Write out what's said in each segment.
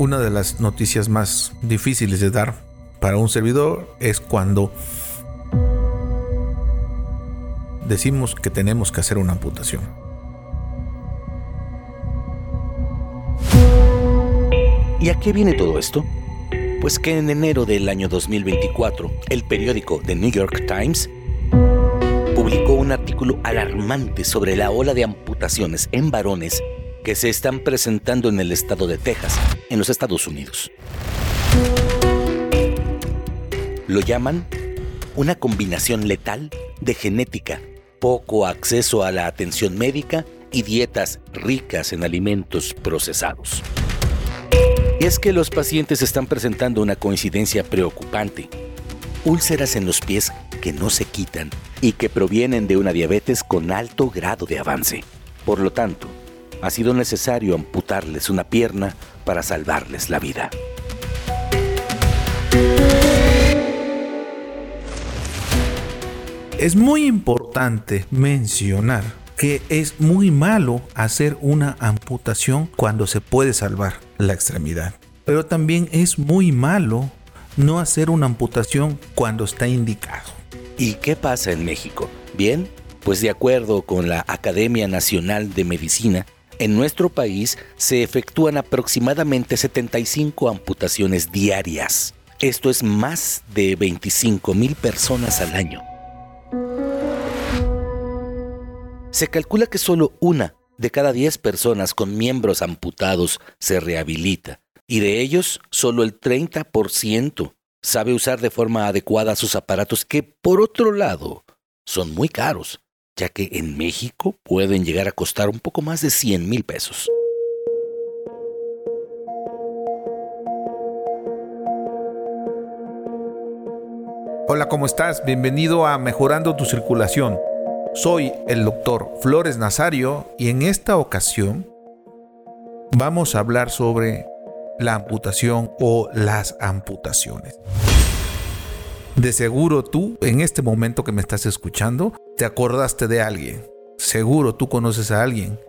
una de las noticias más difíciles de dar para un servidor es cuando decimos que tenemos que hacer una amputación. ¿Y a qué viene todo esto? Pues que en enero del año 2024, el periódico The New York Times publicó un artículo alarmante sobre la ola de amputaciones en varones que se están presentando en el estado de Texas, en los Estados Unidos. Lo llaman una combinación letal de genética, poco acceso a la atención médica y dietas ricas en alimentos procesados. Es que los pacientes están presentando una coincidencia preocupante. Úlceras en los pies que no se quitan y que provienen de una diabetes con alto grado de avance. Por lo tanto, ha sido necesario amputarles una pierna para salvarles la vida. Es muy importante mencionar que es muy malo hacer una amputación cuando se puede salvar la extremidad. Pero también es muy malo no hacer una amputación cuando está indicado. ¿Y qué pasa en México? Bien, pues de acuerdo con la Academia Nacional de Medicina, en nuestro país se efectúan aproximadamente 75 amputaciones diarias. Esto es más de 25 mil personas al año. Se calcula que solo una de cada 10 personas con miembros amputados se rehabilita, y de ellos solo el 30% sabe usar de forma adecuada sus aparatos que, por otro lado, son muy caros ya que en México pueden llegar a costar un poco más de 100 mil pesos. Hola, ¿cómo estás? Bienvenido a Mejorando tu Circulación. Soy el doctor Flores Nazario y en esta ocasión vamos a hablar sobre la amputación o las amputaciones. De seguro tú, en este momento que me estás escuchando, te acordaste de alguien. Seguro tú conoces a alguien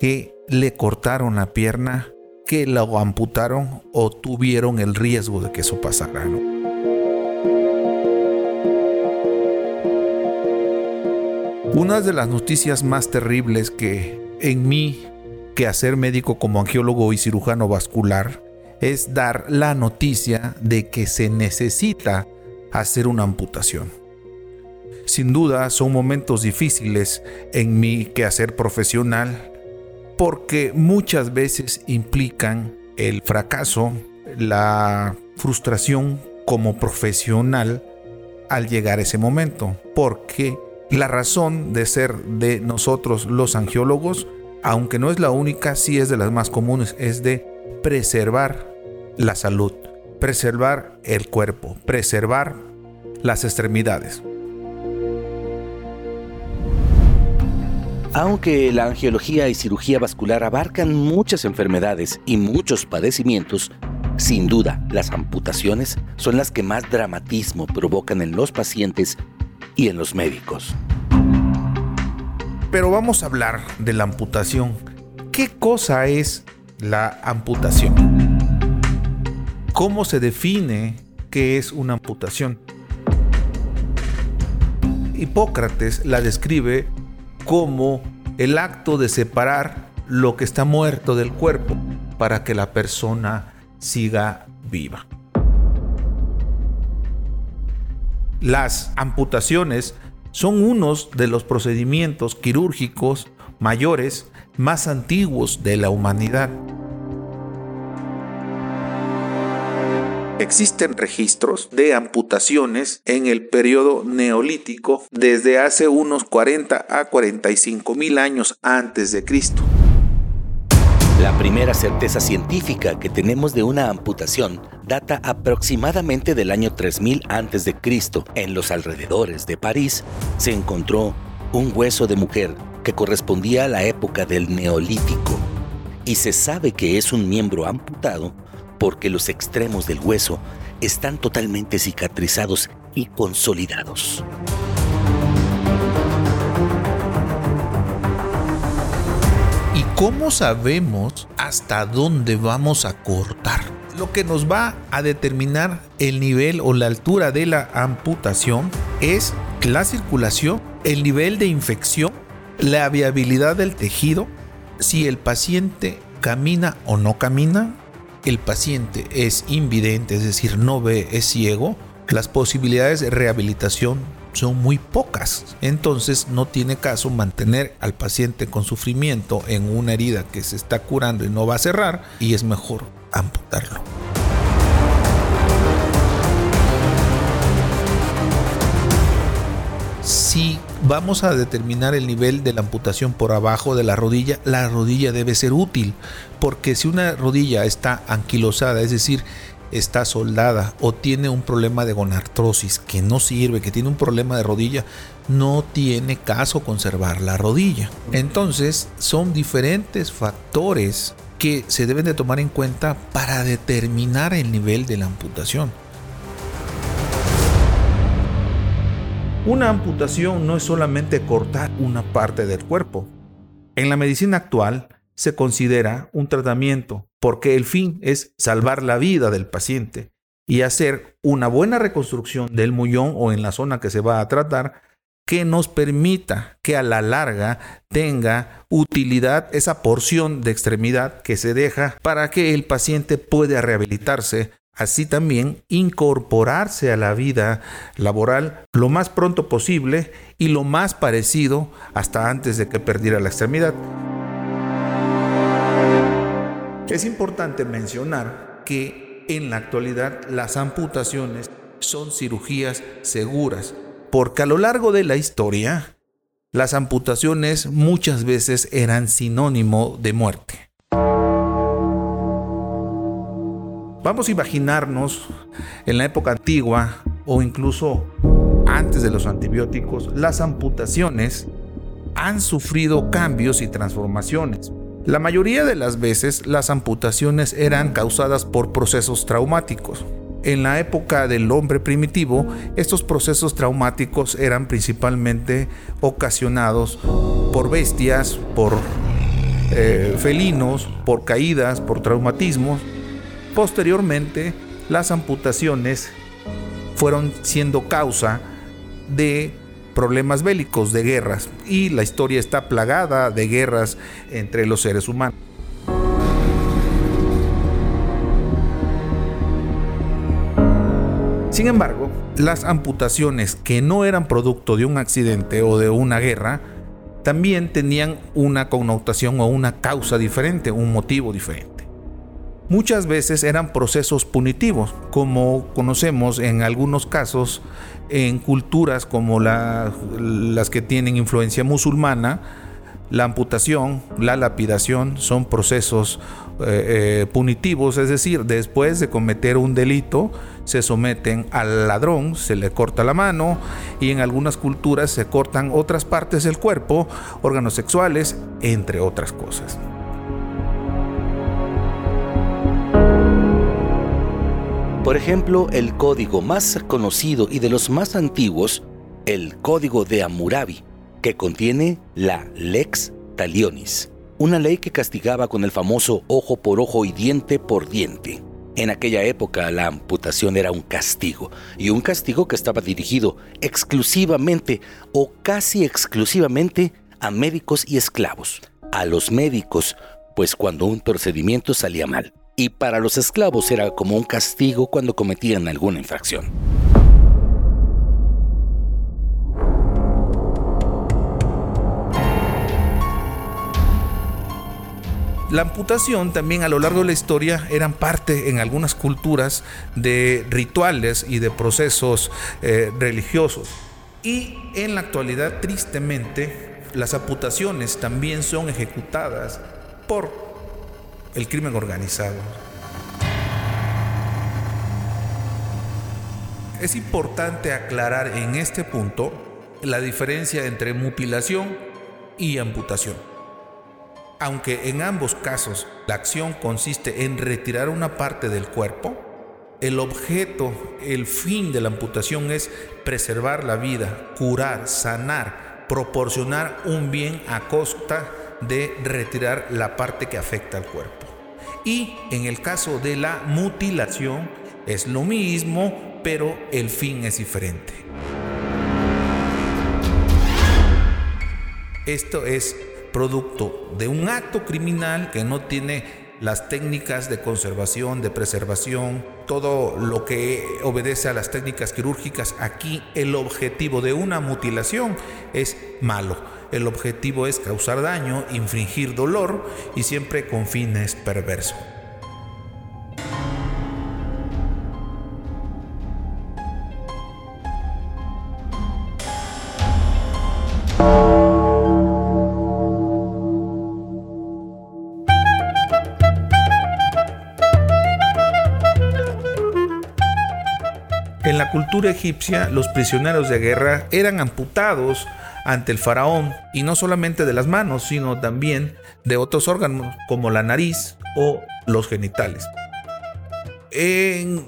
que le cortaron la pierna, que lo amputaron o tuvieron el riesgo de que eso pasara. Una de las noticias más terribles que en mí, que hacer médico como angiólogo y cirujano vascular, es dar la noticia de que se necesita hacer una amputación. Sin duda son momentos difíciles en mi quehacer profesional porque muchas veces implican el fracaso, la frustración como profesional al llegar a ese momento. Porque la razón de ser de nosotros los angiólogos, aunque no es la única, sí es de las más comunes, es de preservar la salud, preservar el cuerpo, preservar las extremidades. Aunque la angiología y cirugía vascular abarcan muchas enfermedades y muchos padecimientos, sin duda las amputaciones son las que más dramatismo provocan en los pacientes y en los médicos. Pero vamos a hablar de la amputación. ¿Qué cosa es la amputación? ¿Cómo se define qué es una amputación? Hipócrates la describe como el acto de separar lo que está muerto del cuerpo para que la persona siga viva. Las amputaciones son unos de los procedimientos quirúrgicos mayores más antiguos de la humanidad. Existen registros de amputaciones en el periodo neolítico desde hace unos 40 a 45 mil años antes de Cristo. La primera certeza científica que tenemos de una amputación data aproximadamente del año 3000 a.C. En los alrededores de París se encontró un hueso de mujer que correspondía a la época del Neolítico y se sabe que es un miembro amputado porque los extremos del hueso están totalmente cicatrizados y consolidados. ¿Y ¿Cómo sabemos hasta dónde vamos a cortar? Lo que nos va a determinar el nivel o la altura de la amputación es la circulación, el nivel de infección, la viabilidad del tejido, si el paciente camina o no camina, el paciente es invidente, es decir, no ve, es ciego, las posibilidades de rehabilitación son muy pocas. Entonces no tiene caso mantener al paciente con sufrimiento en una herida que se está curando y no va a cerrar y es mejor amputarlo. Si vamos a determinar el nivel de la amputación por abajo de la rodilla, la rodilla debe ser útil, porque si una rodilla está anquilosada, es decir, está soldada o tiene un problema de gonartrosis que no sirve, que tiene un problema de rodilla, no tiene caso conservar la rodilla. Entonces, son diferentes factores que se deben de tomar en cuenta para determinar el nivel de la amputación. Una amputación no es solamente cortar una parte del cuerpo. En la medicina actual se considera un tratamiento porque el fin es salvar la vida del paciente y hacer una buena reconstrucción del muñón o en la zona que se va a tratar que nos permita que a la larga tenga utilidad esa porción de extremidad que se deja para que el paciente pueda rehabilitarse así también incorporarse a la vida laboral lo más pronto posible y lo más parecido hasta antes de que perdiera la extremidad. Es importante mencionar que en la actualidad las amputaciones son cirugías seguras, porque a lo largo de la historia las amputaciones muchas veces eran sinónimo de muerte. Vamos a imaginarnos en la época antigua o incluso antes de los antibióticos, las amputaciones han sufrido cambios y transformaciones. La mayoría de las veces las amputaciones eran causadas por procesos traumáticos. En la época del hombre primitivo, estos procesos traumáticos eran principalmente ocasionados por bestias, por eh, felinos, por caídas, por traumatismos Posteriormente, las amputaciones fueron siendo causa de problemas bélicos, de guerras, y la historia está plagada de guerras entre los seres humanos. Sin embargo, las amputaciones que no eran producto de un accidente o de una guerra, también tenían una connotación o una causa diferente, un motivo diferente muchas veces eran procesos punitivos, como conocemos en algunos casos en culturas como las que tienen influencia musulmana, la amputación, la lapidación son procesos eh, eh, punitivos, es decir, después de cometer un delito se someten al ladrón, se le corta la mano y en algunas culturas se cortan otras partes del cuerpo, órganos sexuales, entre otras cosas. Por ejemplo, el código más conocido y de los más antiguos, el Código de Hammurabi, que contiene la Lex Talionis, una ley que castigaba con el famoso ojo por ojo y diente por diente. En aquella época la amputación era un castigo, y un castigo que estaba dirigido exclusivamente o casi exclusivamente a médicos y esclavos. A los médicos, pues cuando un procedimiento salía mal, y para los esclavos era como un castigo cuando cometían alguna infracción. La amputación también a lo largo de la historia eran parte en algunas culturas de rituales y de procesos eh, religiosos. Y en la actualidad, tristemente, las amputaciones también son ejecutadas por el crimen organizado. Es importante aclarar en este punto la diferencia entre mutilación y amputación. Aunque en ambos casos la acción consiste en retirar una parte del cuerpo, el objeto, el fin de la amputación es preservar la vida, curar, sanar, proporcionar un bien a costa de retirar la parte que afecta al cuerpo. Y en el caso de la mutilación es lo mismo, pero el fin es diferente. Esto es producto de un acto criminal que no tiene las técnicas de conservación, de preservación, todo lo que obedece a las técnicas quirúrgicas. Aquí el objetivo de una mutilación es malo. El objetivo es causar daño, infringir dolor y siempre con fines perversos. cultura egipcia, los prisioneros de guerra eran amputados ante el faraón, y no solamente de las manos, sino también de otros órganos como la nariz o los genitales. En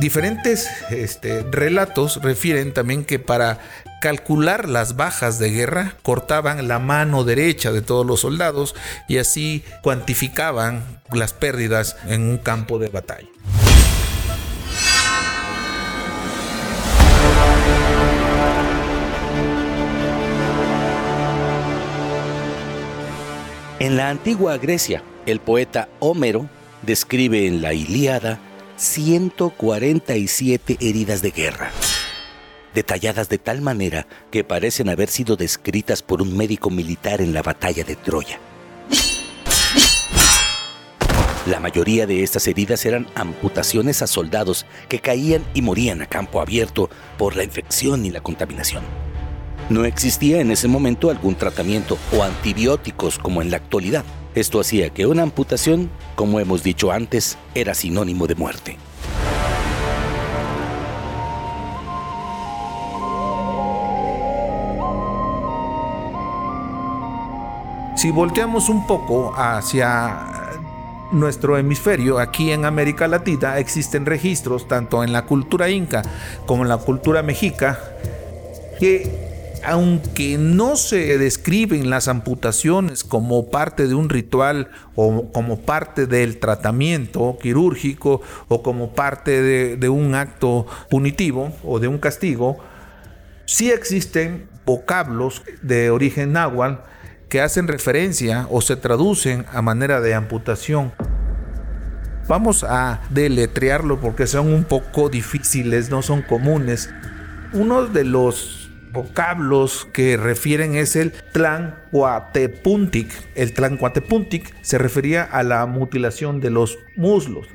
diferentes este, relatos refieren también que para calcular las bajas de guerra cortaban la mano derecha de todos los soldados y así cuantificaban las pérdidas en un campo de batalla. En la antigua Grecia, el poeta Homero describe en la Ilíada 147 heridas de guerra, detalladas de tal manera que parecen haber sido descritas por un médico militar en la batalla de Troya. La mayoría de estas heridas eran amputaciones a soldados que caían y morían a campo abierto por la infección y la contaminación. No existía en ese momento algún tratamiento o antibióticos como en la actualidad. Esto hacía que una amputación, como hemos dicho antes, era sinónimo de muerte. Si volteamos un poco hacia nuestro hemisferio, aquí en América Latina, existen registros tanto en la cultura inca como en la cultura mexica que aunque no se describen las amputaciones como parte de un ritual o como parte del tratamiento quirúrgico o como parte de, un acto punitivo o de un castigo, sí existen vocablos de origen náhuatl que hacen referencia o se traducen a manera de amputación. Vamos a deletrearlo porque son un poco difíciles, no son comunes. Uno de los vocablos que refieren es el Tlancuatepuntic. El Tlancuatepuntic se refería a la mutilación de los muslos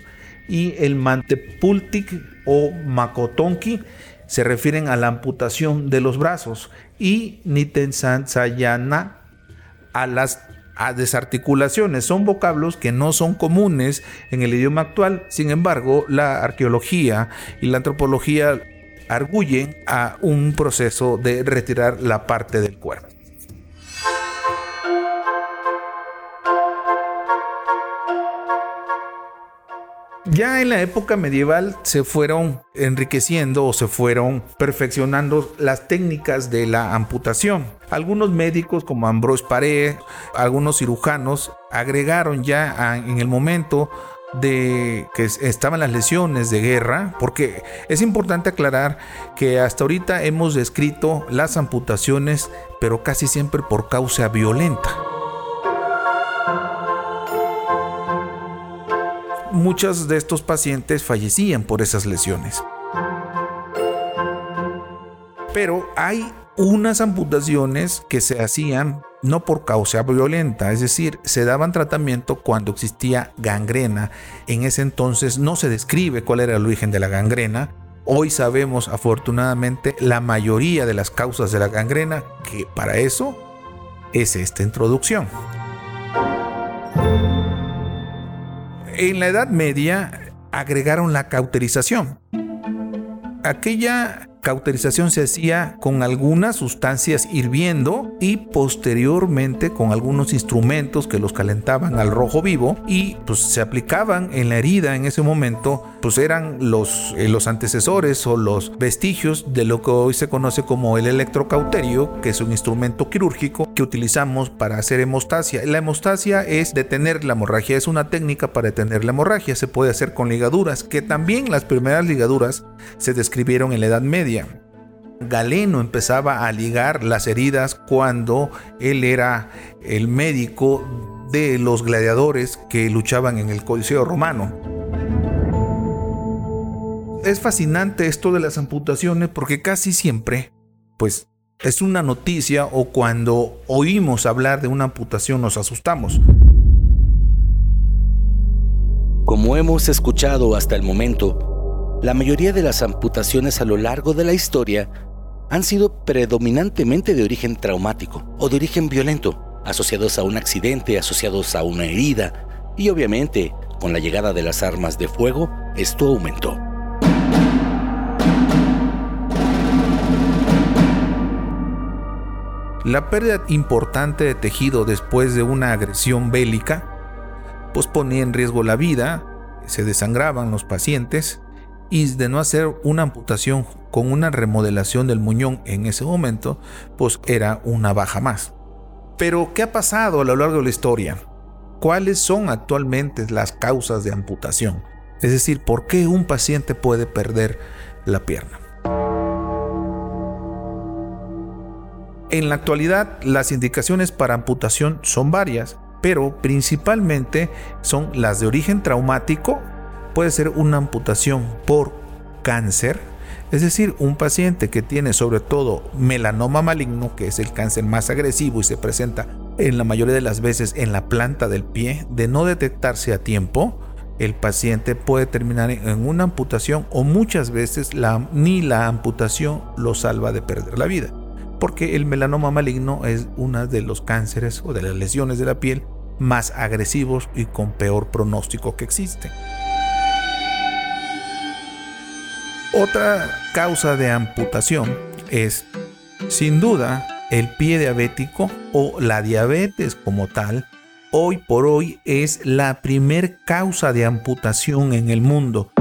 y el Mantepultic o Makotonki se refieren a la amputación de los brazos y Nitensansayana a las desarticulaciones. Son vocablos que no son comunes en el idioma actual, sin embargo, la arqueología y la antropología arguyen a un proceso de retirar la parte del cuerpo. Ya en la época medieval se fueron enriqueciendo o se fueron perfeccionando las técnicas de la amputación. Algunos médicos como Ambrose Paré, algunos cirujanos agregaron ya en el momento de que estaban las lesiones de guerra, porque es importante aclarar que hasta ahorita hemos descrito las amputaciones, pero casi siempre por causa violenta. Muchos de estos pacientes fallecían por esas lesiones. Pero hay unas amputaciones que se hacían no por causa violenta, es decir, se daban tratamiento cuando existía gangrena. En ese entonces no se describe cuál era el origen de la gangrena. Hoy sabemos afortunadamente la mayoría de las causas de la gangrena, que para eso es esta introducción. En la Edad Media agregaron la cauterización. Aquella cauterización se hacía con algunas sustancias hirviendo y posteriormente con algunos instrumentos que los calentaban al rojo vivo y pues se aplicaban en la herida en ese momento pues eran los, eh, los antecesores o los vestigios de lo que hoy se conoce como el electrocauterio, que es un instrumento quirúrgico que utilizamos para hacer hemostasia. La hemostasia es detener la hemorragia, es una técnica para detener la hemorragia, se puede hacer con ligaduras, que también las primeras ligaduras se describieron en la Edad Media. Galeno empezaba a ligar las heridas cuando él era el médico de los gladiadores que luchaban en el Coliseo romano. Es fascinante esto de las amputaciones porque casi siempre, pues, es una noticia o cuando oímos hablar de una amputación nos asustamos. Como hemos escuchado hasta el momento, la mayoría de las amputaciones a lo largo de la historia han sido predominantemente de origen traumático o de origen violento, asociados a un accidente, asociados a una herida, y obviamente, con la llegada de las armas de fuego, esto aumentó. La pérdida importante de tejido después de una agresión bélica pues ponía en riesgo la vida, se desangraban los pacientes y de no hacer una amputación con una remodelación del muñón en ese momento, pues era una baja más. Pero, ¿qué ha pasado a lo largo de la historia? ¿Cuáles son actualmente las causas de amputación? Es decir, ¿por qué un paciente puede perder la pierna? En la actualidad, las indicaciones para amputación son varias, pero principalmente son las de origen traumático puede ser una amputación por cáncer, es decir, un paciente que tiene sobre todo melanoma maligno, que es el cáncer más agresivo y se presenta en la mayoría de las veces en la planta del pie, de no detectarse a tiempo, el paciente puede terminar en una amputación o muchas veces ni la amputación lo salva de perder la vida, porque el melanoma maligno es uno de los cánceres o de las lesiones de la piel más agresivos y con peor pronóstico que existen. Otra causa de amputación es, sin duda, el pie diabético o la diabetes como tal. Hoy por hoy es la primer causa de amputación en el mundo.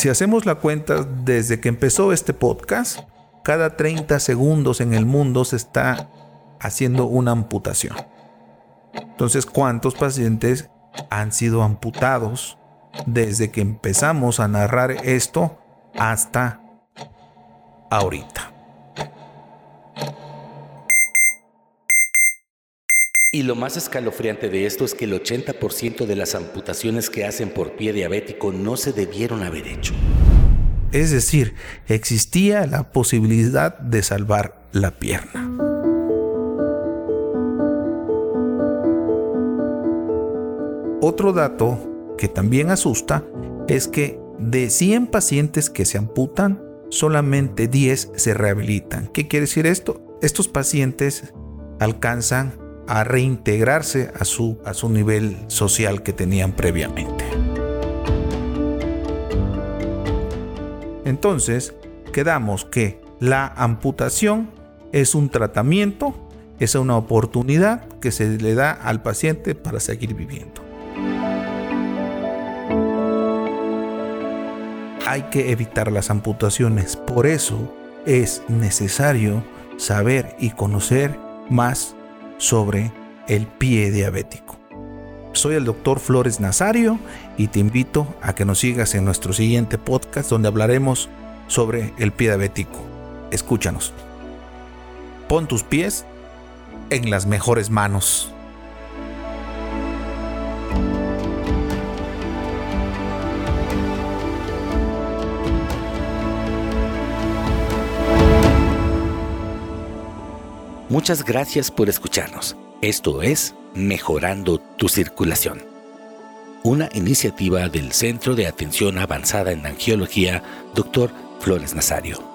Si hacemos la cuenta desde que empezó este podcast, cada 30 segundos en el mundo se está haciendo una amputación. Entonces, ¿cuántos pacientes han sido amputados desde que empezamos a narrar esto hasta ahorita? Y lo más escalofriante de esto es que el 80% de las amputaciones que hacen por pie diabético no se debieron haber hecho. Es decir, existía la posibilidad de salvar la pierna. Otro dato que también asusta es que de 100 pacientes que se amputan, solamente 10 se rehabilitan. ¿Qué quiere decir esto? Estos pacientes alcanzan a reintegrarse a su, a su nivel social que tenían previamente. Entonces, quedamos que la amputación es un tratamiento, es una oportunidad que se le da al paciente para seguir viviendo. hay que evitar las amputaciones. Por eso es necesario saber y conocer más sobre el pie diabético. Soy el doctor Flores Nazario y te invito a que nos sigas en nuestro siguiente podcast donde hablaremos sobre el pie diabético. Escúchanos. Pon tus pies en las mejores manos. Muchas gracias por escucharnos. Esto es Mejorando tu Circulación, una iniciativa del Centro de Atención Avanzada en Angiología, Dr. Flores Nazario.